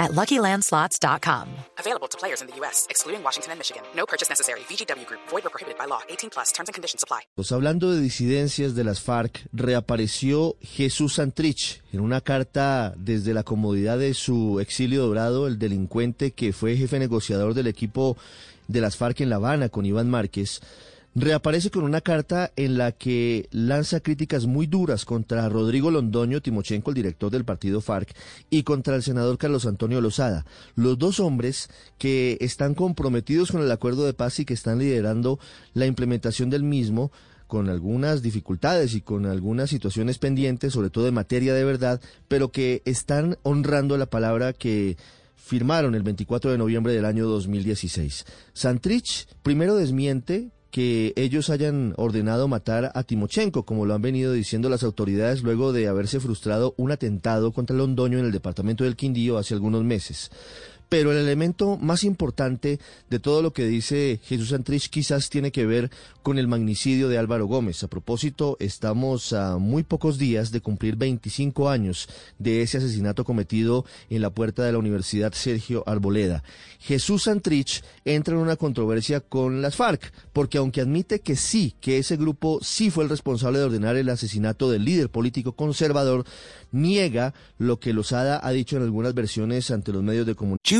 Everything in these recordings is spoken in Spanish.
at LuckyLandSlots.com. Available to players in the U.S., excluding Washington and Michigan. No purchase necessary. VGW Group. Void or prohibited by law. 18 plus. Terms and conditions apply. Pues hablando de disidencias de las FARC, reapareció Jesús Santrich en una carta desde la comodidad de su exilio dorado, el delincuente que fue jefe negociador del equipo de las FARC en La Habana con Iván Márquez reaparece con una carta en la que lanza críticas muy duras contra Rodrigo Londoño Timochenko, el director del partido FARC, y contra el senador Carlos Antonio Lozada, los dos hombres que están comprometidos con el acuerdo de paz y que están liderando la implementación del mismo con algunas dificultades y con algunas situaciones pendientes, sobre todo en materia de verdad, pero que están honrando la palabra que firmaron el 24 de noviembre del año 2016. Santrich primero desmiente que ellos hayan ordenado matar a Timochenko, como lo han venido diciendo las autoridades luego de haberse frustrado un atentado contra Londoño en el departamento del Quindío hace algunos meses. Pero el elemento más importante de todo lo que dice Jesús Santrich quizás tiene que ver con el magnicidio de Álvaro Gómez. A propósito, estamos a muy pocos días de cumplir 25 años de ese asesinato cometido en la puerta de la Universidad Sergio Arboleda. Jesús Santrich entra en una controversia con las FARC, porque aunque admite que sí, que ese grupo sí fue el responsable de ordenar el asesinato del líder político conservador, niega lo que Lozada ha dicho en algunas versiones ante los medios de comunicación.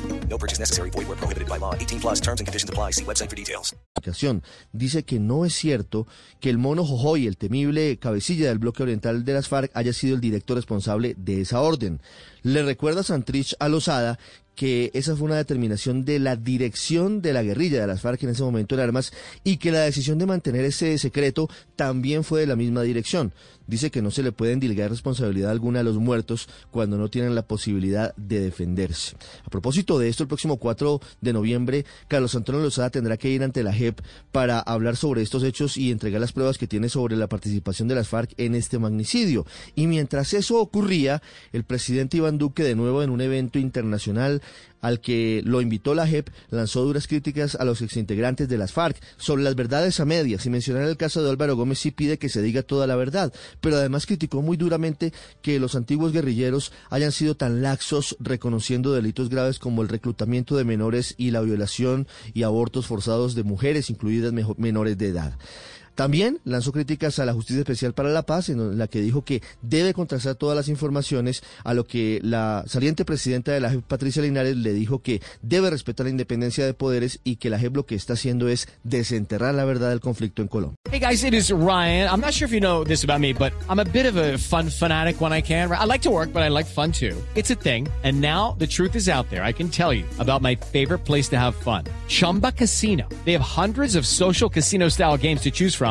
No purchase necessary. Void where prohibited by law. 18 plus terms and conditions apply. See website for details. Dice que no es cierto que el mono Jojoy, el temible cabecilla del bloque oriental de las FARC, haya sido el director responsable de esa orden. Le recuerda a Lozada que esa fue una determinación de la dirección de la guerrilla de las FARC en ese momento en armas y que la decisión de mantener ese secreto también fue de la misma dirección. Dice que no se le puede endilgar responsabilidad alguna a los muertos cuando no tienen la posibilidad de defenderse. A propósito de esto, el próximo 4 de noviembre, Carlos Antonio Lozada tendrá que ir ante la JEP para hablar sobre estos hechos y entregar las pruebas que tiene sobre la participación de las FARC en este magnicidio. Y mientras eso ocurría, el presidente Iván Duque, de nuevo en un evento internacional, al que lo invitó la JEP, lanzó duras críticas a los exintegrantes de las FARC sobre las verdades a medias y mencionar el caso de Álvaro Gómez sí pide que se diga toda la verdad, pero además criticó muy duramente que los antiguos guerrilleros hayan sido tan laxos reconociendo delitos graves como el reclutamiento de menores y la violación y abortos forzados de mujeres, incluidas menores de edad. También lanzó críticas a la Justicia Especial para la Paz, en la que dijo que debe contrastar todas las informaciones, a lo que la saliente presidenta de la JEP, Patricia Linares, le dijo que debe respetar la independencia de poderes y que la JEP lo que está haciendo es desenterrar la verdad del conflicto en Colombia. Hey guys, it is Ryan. I'm not sure if you know this about me, but I'm a bit of a fun fanatic when I can. I like to work, but I like fun too. It's a thing. And now the truth is out there. I can tell you about my favorite place to have fun. Chumba Casino. They have hundreds of social casino style games to choose from